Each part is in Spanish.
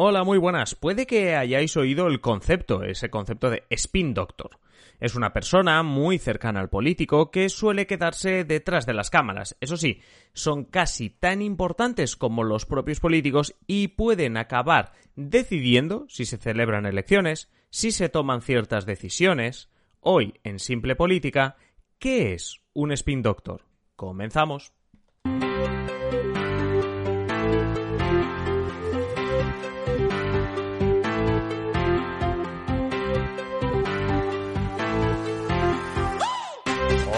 Hola, muy buenas. Puede que hayáis oído el concepto, ese concepto de spin doctor. Es una persona muy cercana al político que suele quedarse detrás de las cámaras. Eso sí, son casi tan importantes como los propios políticos y pueden acabar decidiendo si se celebran elecciones, si se toman ciertas decisiones. Hoy, en Simple Política, ¿qué es un spin doctor? Comenzamos.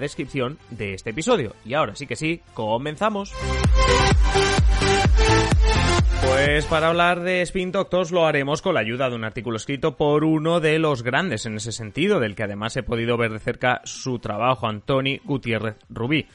descripción de este episodio. Y ahora sí que sí, comenzamos. Pues para hablar de Spin Doctors lo haremos con la ayuda de un artículo escrito por uno de los grandes en ese sentido, del que además he podido ver de cerca su trabajo, Antoni Gutiérrez Rubí.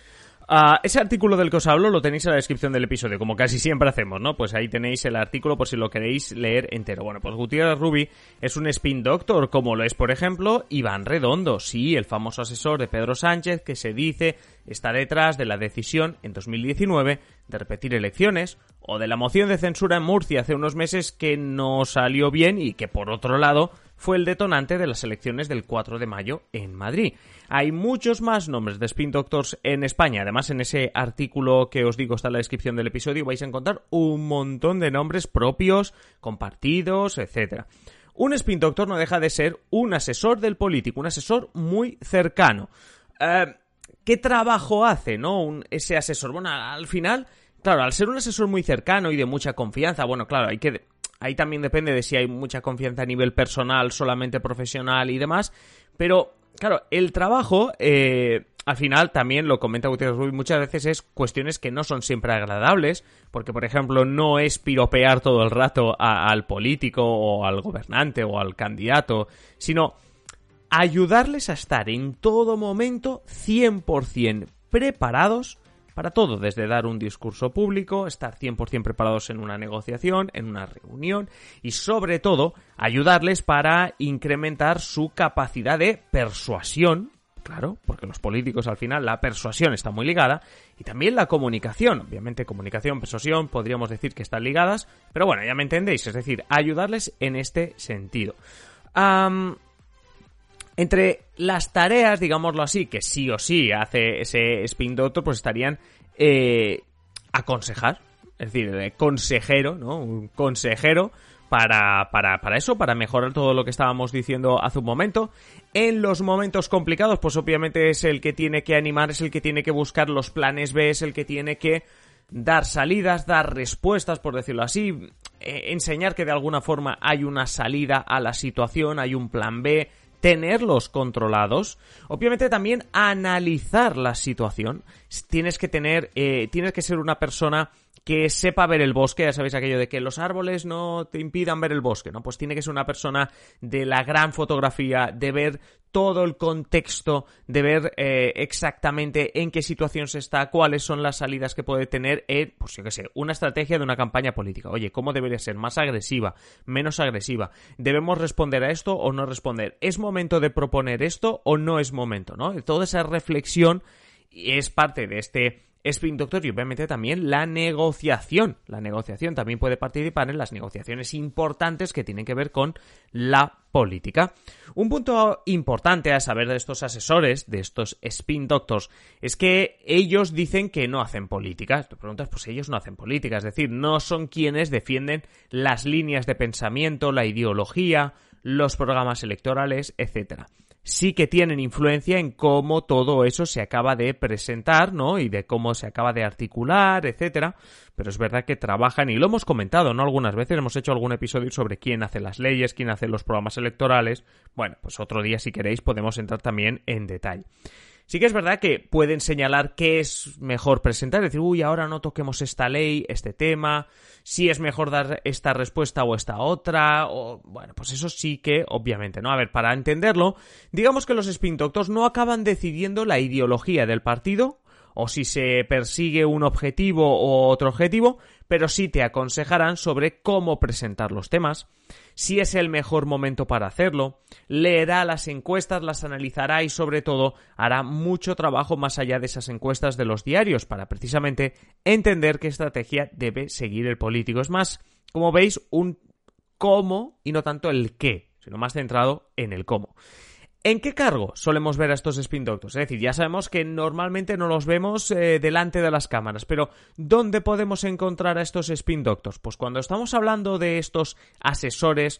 Ah, ese artículo del que os hablo lo tenéis en la descripción del episodio, como casi siempre hacemos, ¿no? Pues ahí tenéis el artículo por si lo queréis leer entero. Bueno, pues Gutiérrez Rubi es un spin doctor, como lo es, por ejemplo, Iván Redondo, sí, el famoso asesor de Pedro Sánchez que se dice está detrás de la decisión en 2019 de repetir elecciones o de la moción de censura en Murcia hace unos meses que no salió bien y que por otro lado fue el detonante de las elecciones del 4 de mayo en Madrid. Hay muchos más nombres de Spin Doctors en España. Además, en ese artículo que os digo está en la descripción del episodio vais a encontrar un montón de nombres propios, compartidos, etc. Un Spin Doctor no deja de ser un asesor del político, un asesor muy cercano. Eh, ¿Qué trabajo hace, no? ese asesor. Bueno, al final, claro, al ser un asesor muy cercano y de mucha confianza, bueno, claro, hay que Ahí también depende de si hay mucha confianza a nivel personal, solamente profesional y demás. Pero, claro, el trabajo, eh, al final, también lo comenta Gutiérrez Rubí, muchas veces es cuestiones que no son siempre agradables, porque, por ejemplo, no es piropear todo el rato al político o al gobernante o al candidato, sino ayudarles a estar en todo momento 100% preparados para todo, desde dar un discurso público, estar 100% preparados en una negociación, en una reunión y sobre todo ayudarles para incrementar su capacidad de persuasión, claro, porque los políticos al final la persuasión está muy ligada y también la comunicación, obviamente comunicación, persuasión, podríamos decir que están ligadas, pero bueno, ya me entendéis, es decir, ayudarles en este sentido. Entre las tareas, digámoslo así, que sí o sí hace ese spin doctor, pues estarían eh, aconsejar, es decir, de consejero, ¿no? Un consejero para, para, para eso, para mejorar todo lo que estábamos diciendo hace un momento. En los momentos complicados, pues obviamente es el que tiene que animar, es el que tiene que buscar los planes B, es el que tiene que dar salidas, dar respuestas, por decirlo así, eh, enseñar que de alguna forma hay una salida a la situación, hay un plan B, tenerlos controlados. Obviamente también analizar la situación. Tienes que tener, eh, tienes que ser una persona que sepa ver el bosque, ya sabéis aquello de que los árboles no te impidan ver el bosque, ¿no? Pues tiene que ser una persona de la gran fotografía, de ver todo el contexto, de ver eh, exactamente en qué situación se está, cuáles son las salidas que puede tener, en, pues yo qué sé, una estrategia de una campaña política. Oye, ¿cómo debería ser? ¿Más agresiva? ¿Menos agresiva? ¿Debemos responder a esto o no responder? ¿Es momento de proponer esto o no es momento? ¿No? Toda esa reflexión es parte de este Spin Doctor y obviamente también la negociación. La negociación también puede participar en las negociaciones importantes que tienen que ver con la política. Un punto importante a saber de estos asesores, de estos Spin Doctors, es que ellos dicen que no hacen política. Te preguntas, pues ellos no hacen política, es decir, no son quienes defienden las líneas de pensamiento, la ideología, los programas electorales, etcétera sí que tienen influencia en cómo todo eso se acaba de presentar, ¿no? Y de cómo se acaba de articular, etcétera. Pero es verdad que trabajan, y lo hemos comentado, ¿no? Algunas veces hemos hecho algún episodio sobre quién hace las leyes, quién hace los programas electorales. Bueno, pues otro día, si queréis, podemos entrar también en detalle. Sí que es verdad que pueden señalar qué es mejor presentar, decir, uy, ahora no toquemos esta ley, este tema, si es mejor dar esta respuesta o esta otra, o bueno, pues eso sí que, obviamente, ¿no? A ver, para entenderlo, digamos que los spin doctors no acaban decidiendo la ideología del partido, o si se persigue un objetivo o otro objetivo, pero sí te aconsejarán sobre cómo presentar los temas, si es el mejor momento para hacerlo, leerá las encuestas, las analizará y sobre todo hará mucho trabajo más allá de esas encuestas de los diarios para precisamente entender qué estrategia debe seguir el político. Es más, como veis, un cómo y no tanto el qué, sino más centrado en el cómo. ¿En qué cargo solemos ver a estos spin doctors? Es decir, ya sabemos que normalmente no los vemos eh, delante de las cámaras, pero ¿dónde podemos encontrar a estos spin doctors? Pues cuando estamos hablando de estos asesores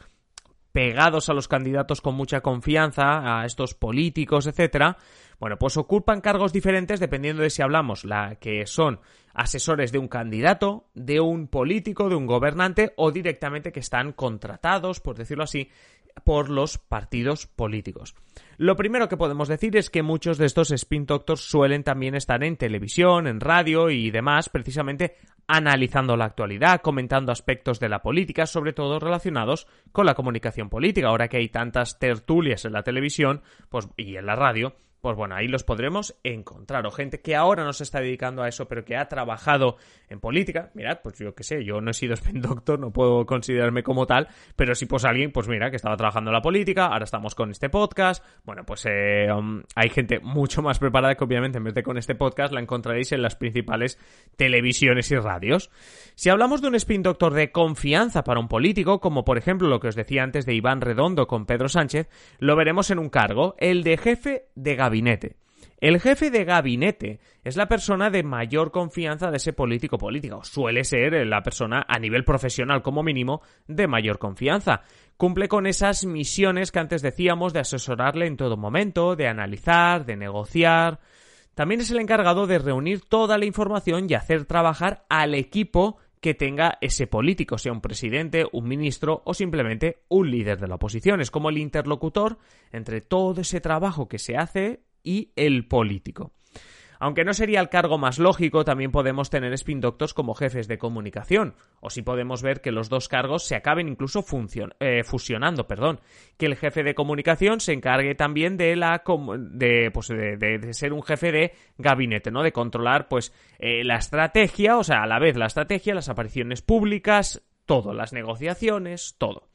pegados a los candidatos con mucha confianza, a estos políticos, etcétera, bueno, pues ocupan cargos diferentes dependiendo de si hablamos la que son asesores de un candidato, de un político, de un gobernante o directamente que están contratados, por decirlo así, por los partidos políticos. Lo primero que podemos decir es que muchos de estos spin doctors suelen también estar en televisión, en radio y demás, precisamente analizando la actualidad, comentando aspectos de la política, sobre todo relacionados con la comunicación política. Ahora que hay tantas tertulias en la televisión pues, y en la radio, pues bueno, ahí los podremos encontrar. O gente que ahora no se está dedicando a eso, pero que ha trabajado en política. Mirad, pues yo qué sé, yo no he sido spin doctor, no puedo considerarme como tal, pero sí pues alguien, pues mira, que estaba trabajando en la política, ahora estamos con este podcast. Bueno, pues eh, um, hay gente mucho más preparada que obviamente en vez de con este podcast la encontraréis en las principales televisiones y radios. Si hablamos de un spin doctor de confianza para un político, como por ejemplo lo que os decía antes de Iván Redondo con Pedro Sánchez, lo veremos en un cargo, el de jefe de gabinete. El jefe de gabinete es la persona de mayor confianza de ese político político. Suele ser la persona a nivel profesional como mínimo de mayor confianza. Cumple con esas misiones que antes decíamos de asesorarle en todo momento, de analizar, de negociar. También es el encargado de reunir toda la información y hacer trabajar al equipo que tenga ese político, sea un presidente, un ministro o simplemente un líder de la oposición. Es como el interlocutor entre todo ese trabajo que se hace y el político. Aunque no sería el cargo más lógico, también podemos tener spin doctors como jefes de comunicación, o si podemos ver que los dos cargos se acaben incluso eh, fusionando, perdón, que el jefe de comunicación se encargue también de la de, pues de, ser un jefe de gabinete, ¿no? De controlar pues eh, la estrategia, o sea, a la vez la estrategia, las apariciones públicas, todo, las negociaciones, todo.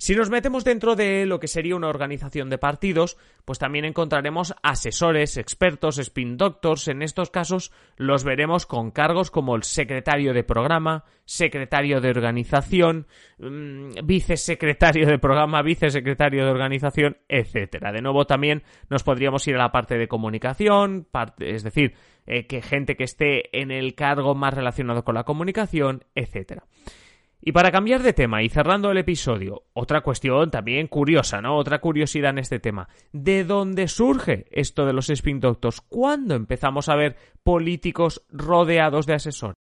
Si nos metemos dentro de lo que sería una organización de partidos, pues también encontraremos asesores, expertos, spin doctors. En estos casos los veremos con cargos como el secretario de programa, secretario de organización, mm, vicesecretario de programa, vicesecretario de organización, etcétera. De nuevo también nos podríamos ir a la parte de comunicación, es decir, eh, que gente que esté en el cargo más relacionado con la comunicación, etcétera. Y para cambiar de tema y cerrando el episodio, otra cuestión también curiosa, ¿no? Otra curiosidad en este tema. ¿De dónde surge esto de los spin doctors? ¿Cuándo empezamos a ver políticos rodeados de asesores?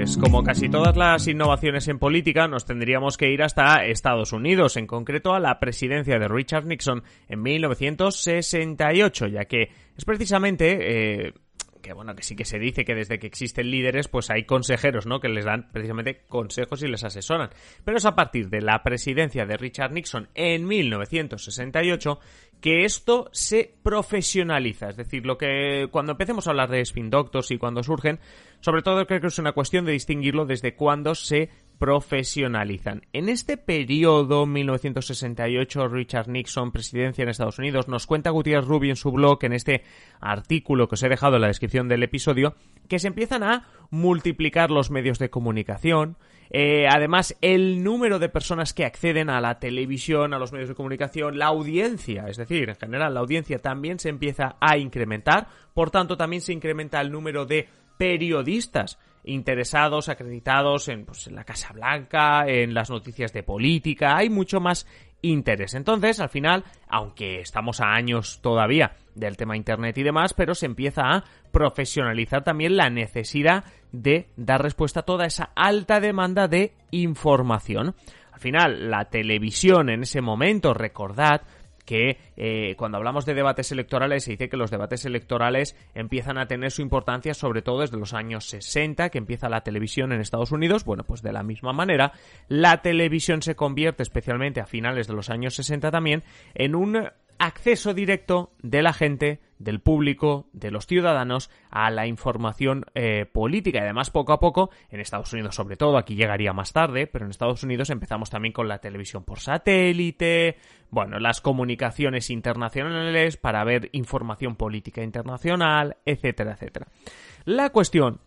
Pues como casi todas las innovaciones en política, nos tendríamos que ir hasta Estados Unidos, en concreto a la presidencia de Richard Nixon en 1968, ya que es precisamente eh, que bueno, que sí que se dice que desde que existen líderes, pues hay consejeros, ¿no? Que les dan precisamente consejos y les asesoran. Pero es a partir de la presidencia de Richard Nixon en 1968 que esto se profesionaliza. Es decir, lo que cuando empecemos a hablar de spin doctors y cuando surgen, sobre todo creo que es una cuestión de distinguirlo desde cuándo se profesionalizan. En este periodo, 1968, Richard Nixon, presidencia en Estados Unidos, nos cuenta Gutiérrez Rubio en su blog, en este artículo que os he dejado en la descripción del episodio, que se empiezan a multiplicar los medios de comunicación, eh, además, el número de personas que acceden a la televisión, a los medios de comunicación, la audiencia, es decir, en general, la audiencia también se empieza a incrementar, por tanto, también se incrementa el número de periodistas interesados, acreditados en, pues, en la Casa Blanca, en las noticias de política, hay mucho más interés. Entonces, al final, aunque estamos a años todavía del tema Internet y demás, pero se empieza a profesionalizar también la necesidad de dar respuesta a toda esa alta demanda de información Al final, la televisión en ese momento, recordad, que eh, cuando hablamos de debates electorales se dice que los debates electorales empiezan a tener su importancia sobre todo desde los años 60 que empieza la televisión en Estados Unidos. Bueno, pues de la misma manera la televisión se convierte especialmente a finales de los años 60 también en un acceso directo de la gente, del público, de los ciudadanos a la información eh, política. Y además, poco a poco, en Estados Unidos sobre todo, aquí llegaría más tarde, pero en Estados Unidos empezamos también con la televisión por satélite, bueno, las comunicaciones internacionales para ver información política internacional, etcétera, etcétera. La cuestión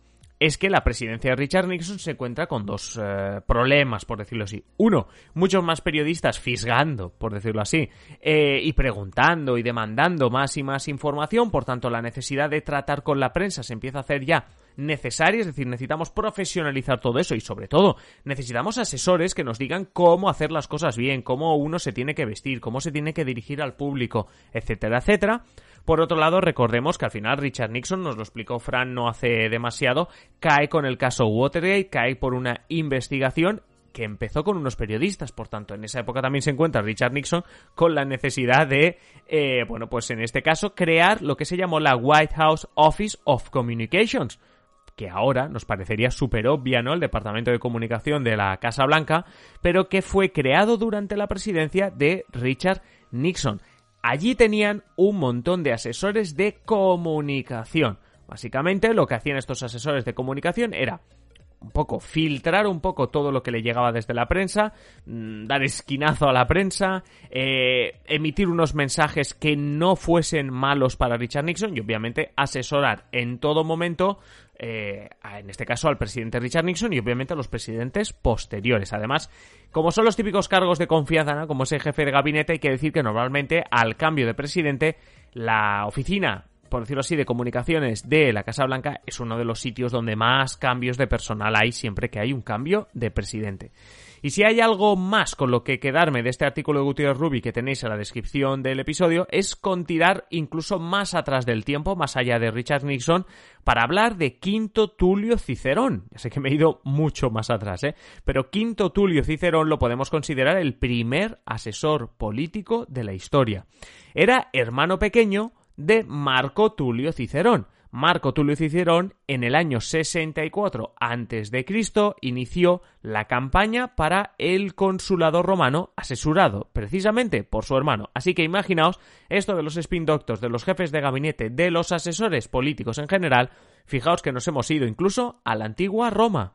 es que la presidencia de Richard Nixon se encuentra con dos eh, problemas, por decirlo así. Uno, muchos más periodistas fisgando, por decirlo así, eh, y preguntando y demandando más y más información, por tanto la necesidad de tratar con la prensa se empieza a hacer ya necesaria, es decir, necesitamos profesionalizar todo eso y sobre todo necesitamos asesores que nos digan cómo hacer las cosas bien, cómo uno se tiene que vestir, cómo se tiene que dirigir al público, etcétera, etcétera. Por otro lado, recordemos que al final Richard Nixon, nos lo explicó Fran no hace demasiado, cae con el caso Watergate, cae por una investigación que empezó con unos periodistas, por tanto, en esa época también se encuentra Richard Nixon con la necesidad de, eh, bueno, pues en este caso, crear lo que se llamó la White House Office of Communications, que ahora nos parecería súper obvia, ¿no? El Departamento de Comunicación de la Casa Blanca, pero que fue creado durante la presidencia de Richard Nixon. Allí tenían un montón de asesores de comunicación. Básicamente lo que hacían estos asesores de comunicación era un poco filtrar un poco todo lo que le llegaba desde la prensa, mm, dar esquinazo a la prensa, eh, emitir unos mensajes que no fuesen malos para Richard Nixon y obviamente asesorar en todo momento eh, en este caso al presidente Richard Nixon y obviamente a los presidentes posteriores. Además, como son los típicos cargos de confianza, como ese jefe de gabinete, hay que decir que normalmente al cambio de presidente, la oficina por decirlo así, de comunicaciones de la Casa Blanca es uno de los sitios donde más cambios de personal hay siempre que hay un cambio de presidente. Y si hay algo más con lo que quedarme de este artículo de Gutiérrez Ruby que tenéis en la descripción del episodio, es con tirar incluso más atrás del tiempo, más allá de Richard Nixon, para hablar de Quinto Tulio Cicerón. Ya sé que me he ido mucho más atrás, ¿eh? Pero Quinto Tulio Cicerón lo podemos considerar el primer asesor político de la historia. Era hermano pequeño de Marco Tulio Cicerón. Marco Tulio Cicerón en el año 64 a.C. inició la campaña para el consulado romano asesorado precisamente por su hermano. Así que imaginaos esto de los spin doctors, de los jefes de gabinete, de los asesores políticos en general, fijaos que nos hemos ido incluso a la antigua Roma.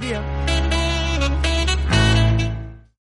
día.